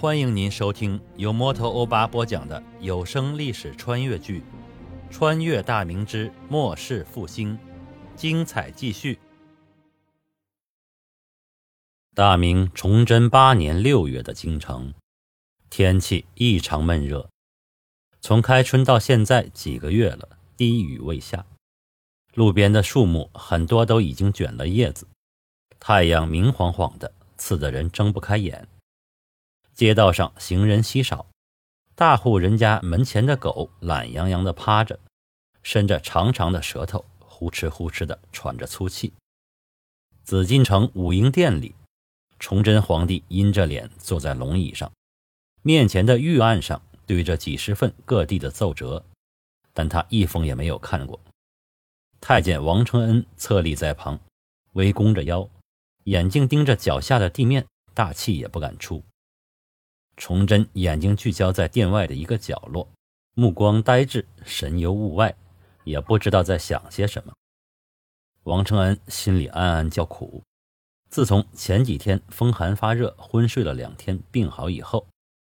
欢迎您收听由摩托欧巴播讲的有声历史穿越剧《穿越大明之末世复兴》，精彩继续。大明崇祯八年六月的京城，天气异常闷热。从开春到现在几个月了，滴雨未下，路边的树木很多都已经卷了叶子，太阳明晃晃的，刺得人睁不开眼。街道上行人稀少，大户人家门前的狗懒洋洋地趴着，伸着长长的舌头，呼哧呼哧地喘着粗气。紫禁城武英殿里，崇祯皇帝阴着脸坐在龙椅上，面前的御案上堆着几十份各地的奏折，但他一封也没有看过。太监王承恩侧立在旁，微弓着腰，眼睛盯着脚下的地面，大气也不敢出。崇祯眼睛聚焦在殿外的一个角落，目光呆滞，神游物外，也不知道在想些什么。王承恩心里暗暗叫苦。自从前几天风寒发热，昏睡了两天，病好以后，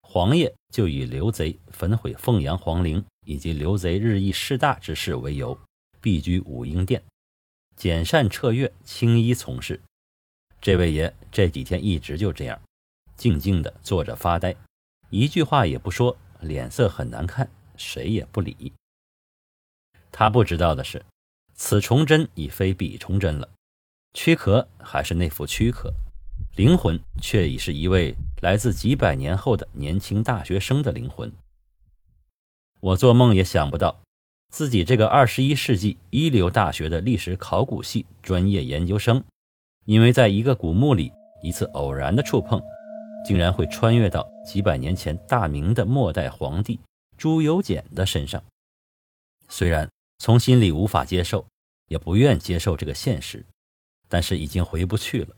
皇爷就以刘贼焚毁凤阳皇陵以及刘贼日益势大之事为由，避居武英殿，简善彻月，青衣从事。这位爷这几天一直就这样。静静地坐着发呆，一句话也不说，脸色很难看，谁也不理。他不知道的是，此崇祯已非彼崇祯了，躯壳还是那副躯壳，灵魂却已是一位来自几百年后的年轻大学生的灵魂。我做梦也想不到，自己这个二十一世纪一流大学的历史考古系专业研究生，因为在一个古墓里一次偶然的触碰。竟然会穿越到几百年前大明的末代皇帝朱由检的身上。虽然从心里无法接受，也不愿接受这个现实，但是已经回不去了。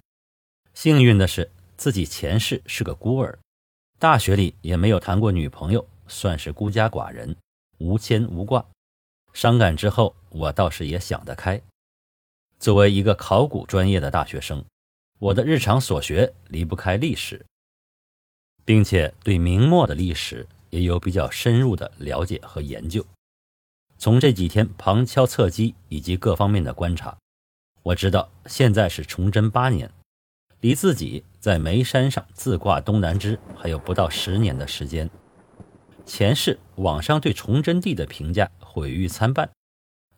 幸运的是，自己前世是个孤儿，大学里也没有谈过女朋友，算是孤家寡人，无牵无挂。伤感之后，我倒是也想得开。作为一个考古专业的大学生，我的日常所学离不开历史。并且对明末的历史也有比较深入的了解和研究。从这几天旁敲侧击以及各方面的观察，我知道现在是崇祯八年，离自己在眉山上自挂东南枝还有不到十年的时间。前世网上对崇祯帝的评价毁誉参半，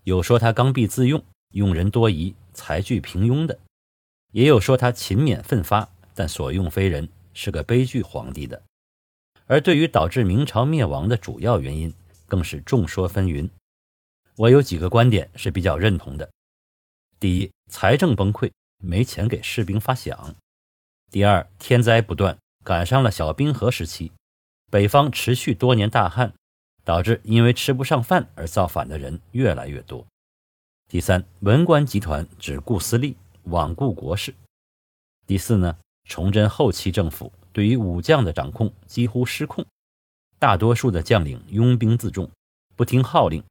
有说他刚愎自用、用人多疑、才具平庸的，也有说他勤勉奋发，但所用非人。是个悲剧皇帝的，而对于导致明朝灭亡的主要原因，更是众说纷纭。我有几个观点是比较认同的：第一，财政崩溃，没钱给士兵发饷；第二，天灾不断，赶上了小冰河时期，北方持续多年大旱，导致因为吃不上饭而造反的人越来越多；第三，文官集团只顾私利，罔顾国事；第四呢？崇祯后期政府对于武将的掌控几乎失控，大多数的将领拥兵自重，不听号令，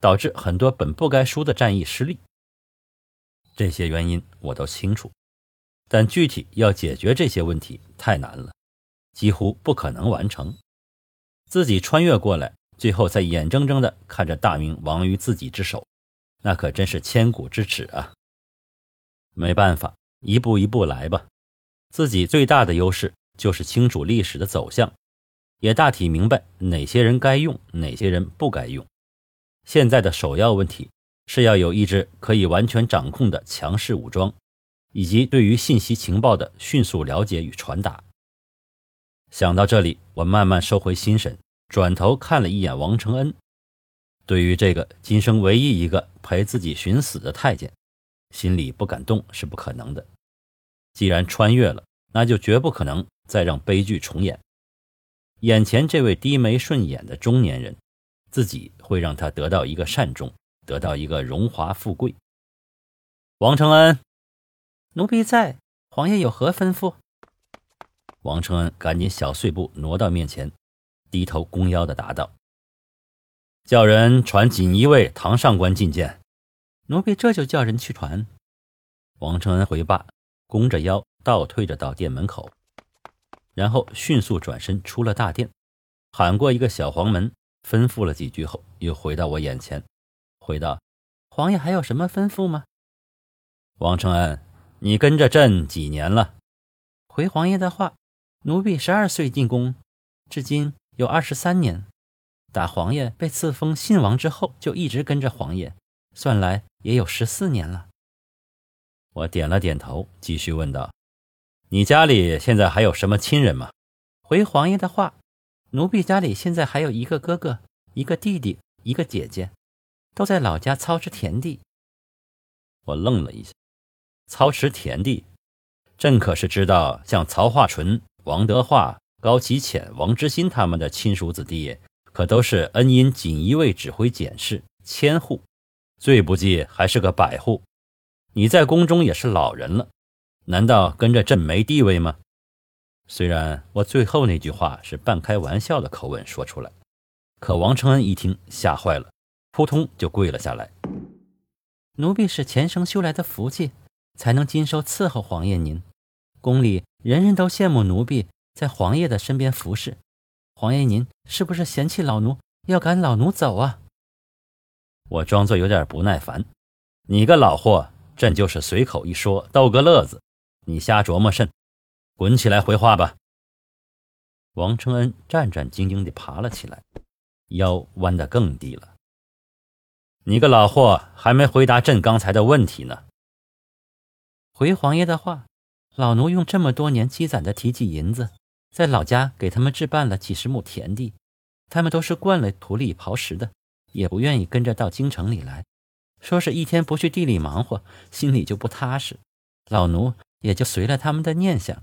导致很多本不该输的战役失利。这些原因我都清楚，但具体要解决这些问题太难了，几乎不可能完成。自己穿越过来，最后再眼睁睁地看着大明亡于自己之手，那可真是千古之耻啊！没办法，一步一步来吧。自己最大的优势就是清楚历史的走向，也大体明白哪些人该用，哪些人不该用。现在的首要问题是要有一支可以完全掌控的强势武装，以及对于信息情报的迅速了解与传达。想到这里，我慢慢收回心神，转头看了一眼王承恩。对于这个今生唯一一个陪自己寻死的太监，心里不敢动是不可能的。既然穿越了，那就绝不可能再让悲剧重演。眼前这位低眉顺眼的中年人，自己会让他得到一个善终，得到一个荣华富贵。王承恩，奴婢在，皇爷有何吩咐？王承恩赶紧小碎步挪到面前，低头弓腰的答道：“叫人传锦衣卫唐上官觐见。”奴婢这就叫人去传。王承恩回罢。弓着腰倒退着到店门口，然后迅速转身出了大殿，喊过一个小黄门，吩咐了几句后，又回到我眼前，回道：“皇爷还有什么吩咐吗？”王承恩，你跟着朕几年了？回皇爷的话，奴婢十二岁进宫，至今有二十三年。打皇爷被赐封信王之后，就一直跟着皇爷，算来也有十四年了。我点了点头，继续问道：“你家里现在还有什么亲人吗？”回皇爷的话，奴婢家里现在还有一个哥哥、一个弟弟、一个姐姐，都在老家操持田地。我愣了一下，操持田地，朕可是知道，像曹化淳、王德化、高启潜、王之心他们的亲属子弟。可都是恩因锦衣卫指挥检视千户，最不济还是个百户。你在宫中也是老人了，难道跟着朕没地位吗？虽然我最后那句话是半开玩笑的口吻说出来，可王承恩一听吓坏了，扑通就跪了下来。奴婢是前生修来的福气，才能今收伺候皇爷您。宫里人人都羡慕奴婢在皇爷的身边服侍。皇爷，您是不是嫌弃老奴要赶老奴走啊？我装作有点不耐烦。你个老货，朕就是随口一说，逗个乐子，你瞎琢磨甚？滚起来回话吧。王承恩战战兢兢地爬了起来，腰弯得更低了。你个老货，还没回答朕刚才的问题呢。回皇爷的话，老奴用这么多年积攒的提己银子。在老家给他们置办了几十亩田地，他们都是惯了土里刨食的，也不愿意跟着到京城里来，说是一天不去地里忙活，心里就不踏实。老奴也就随了他们的念想。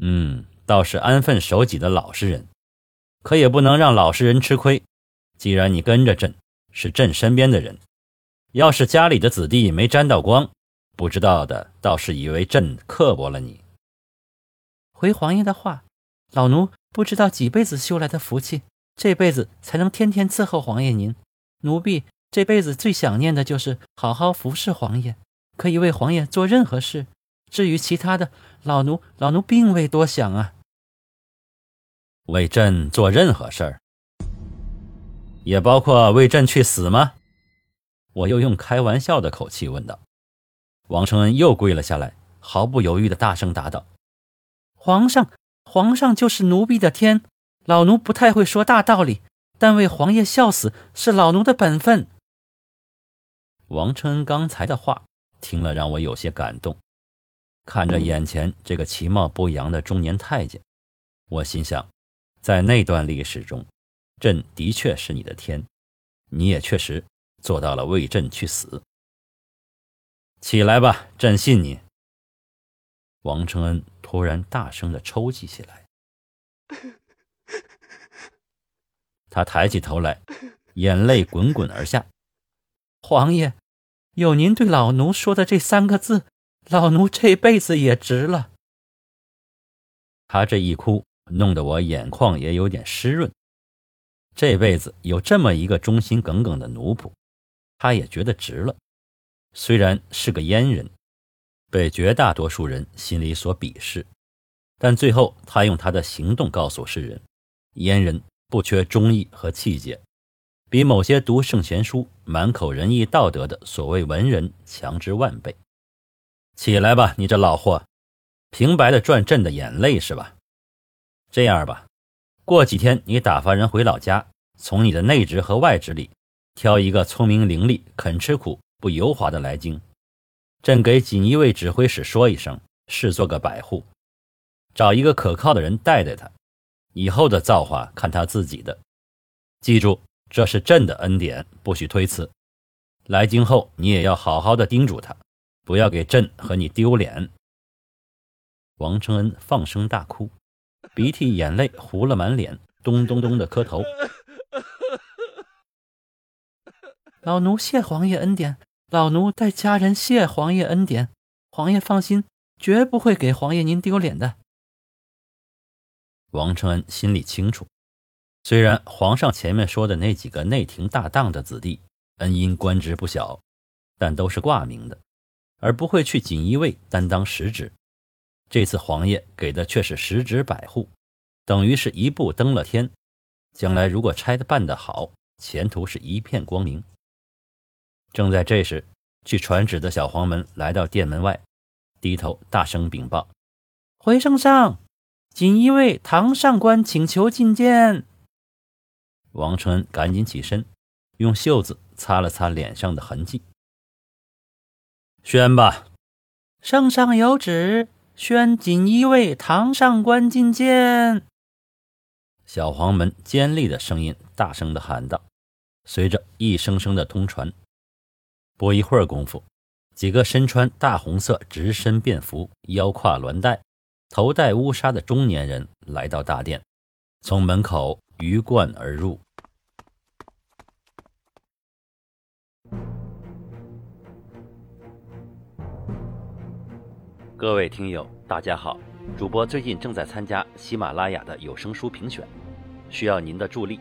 嗯，倒是安分守己的老实人，可也不能让老实人吃亏。既然你跟着朕，是朕身边的人，要是家里的子弟没沾到光，不知道的倒是以为朕刻薄了你。回皇爷的话，老奴不知道几辈子修来的福气，这辈子才能天天伺候皇爷您。奴婢这辈子最想念的就是好好服侍皇爷，可以为皇爷做任何事。至于其他的，老奴老奴并未多想啊。为朕做任何事儿，也包括为朕去死吗？我又用开玩笑的口气问道。王承恩又跪了下来，毫不犹豫的大声答道。皇上，皇上就是奴婢的天，老奴不太会说大道理，但为皇爷效死是老奴的本分。王承恩刚才的话听了，让我有些感动。看着眼前这个其貌不扬的中年太监，我心想，在那段历史中，朕的确是你的天，你也确实做到了为朕去死。起来吧，朕信你。王承恩突然大声的抽泣起来，他抬起头来，眼泪滚滚而下。皇爷，有您对老奴说的这三个字，老奴这辈子也值了。他这一哭，弄得我眼眶也有点湿润。这辈子有这么一个忠心耿耿的奴仆，他也觉得值了。虽然是个阉人。被绝大多数人心里所鄙视，但最后他用他的行动告诉世人：阉人不缺忠义和气节，比某些读圣贤书、满口仁义道德的所谓文人强之万倍。起来吧，你这老货，平白的赚朕的眼泪是吧？这样吧，过几天你打发人回老家，从你的内职和外职里挑一个聪明伶俐、肯吃苦、不油滑的来京。朕给锦衣卫指挥使说一声，视作个百户，找一个可靠的人带带他。以后的造化看他自己的。记住，这是朕的恩典，不许推辞。来京后，你也要好好的叮嘱他，不要给朕和你丢脸。王承恩放声大哭，鼻涕眼泪糊了满脸，咚咚咚的磕头。老奴谢皇爷恩典。老奴代家人谢皇爷恩典，皇爷放心，绝不会给皇爷您丢脸的。王承恩心里清楚，虽然皇上前面说的那几个内廷大当的子弟恩因官职不小，但都是挂名的，而不会去锦衣卫担当实职。这次皇爷给的却是十职百户，等于是一步登了天。将来如果拆的办得好，前途是一片光明。正在这时，去传旨的小黄门来到殿门外，低头大声禀报：“回圣上，锦衣卫唐上官请求觐见。”王承恩赶紧起身，用袖子擦了擦脸上的痕迹，宣吧。圣上有旨，宣锦衣卫唐上官觐见。小黄门尖利的声音大声的喊道，随着一声声的通传，不一会儿功夫，几个身穿大红色直身便服、腰挎鸾带、头戴乌纱的中年人来到大殿，从门口鱼贯而入。各位听友，大家好！主播最近正在参加喜马拉雅的有声书评选，需要您的助力。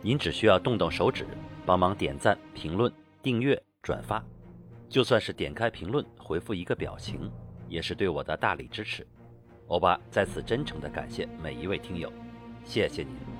您只需要动动手指，帮忙点赞、评论、订阅、转发，就算是点开评论回复一个表情，也是对我的大力支持。欧巴在此真诚的感谢每一位听友，谢谢您。